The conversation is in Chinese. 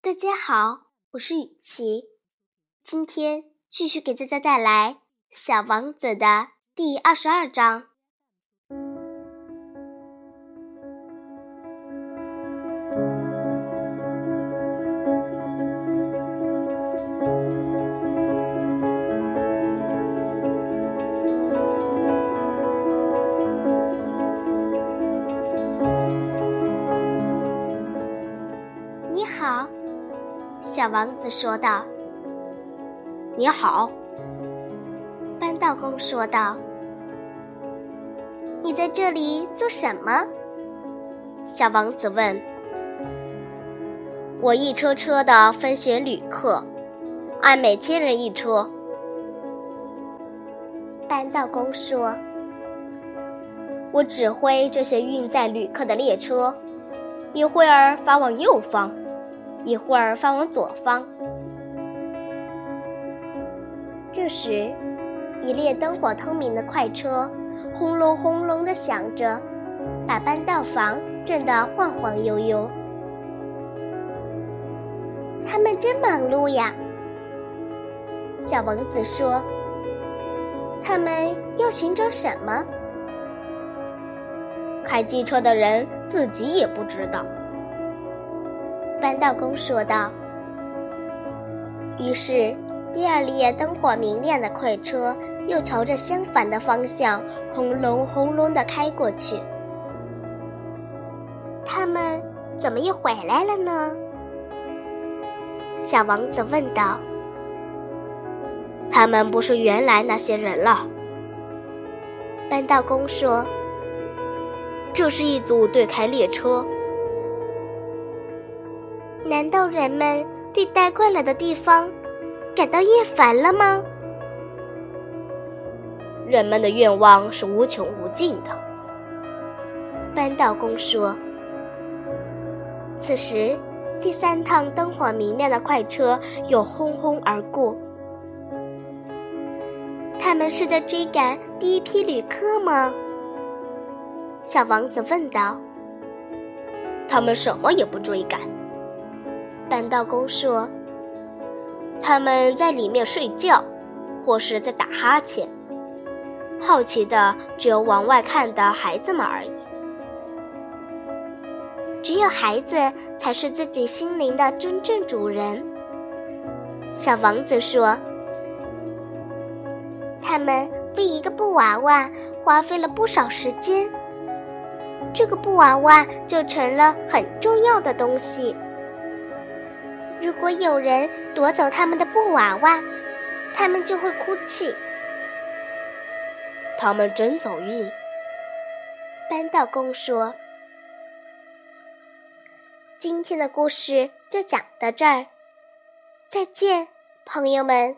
大家好，我是雨琪，今天继续给大家带来《小王子》的第二十二章。小王子说道。你好，扳道工说道。你在这里做什么？小王子问。我一车车的分选旅客，按每千人一车。扳道工说。我指挥这些运载旅客的列车，一会儿发往右方，一会儿发往左方。这时，一列灯火通明的快车轰隆轰隆的响着，把扳道房震得晃晃悠悠。他们真忙碌呀，小王子说。他们要寻找什么？开机车的人自己也不知道，扳道工说道。于是，第二列灯火明亮的快车又朝着相反的方向轰隆轰隆地开过去。他们怎么又回来了呢？小王子问道。他们不是原来那些人了，扳道工说。这是一组对开列车。难道人们对待惯了的地方感到厌烦了吗？人们的愿望是无穷无尽的，扳道工说。此时，第三趟灯火明亮的快车又轰轰而过。他们是在追赶第一批旅客吗？小王子问道：“他们什么也不追赶。”扳道工说：“他们在里面睡觉，或是在打哈欠。好奇的只有往外看的孩子们而已。只有孩子才是自己心灵的真正主人。”小王子说：“他们为一个布娃娃花费了不少时间。”这个布娃娃就成了很重要的东西。如果有人夺走他们的布娃娃，他们就会哭泣。他们真走运，扳道工说。今天的故事就讲到这儿，再见，朋友们。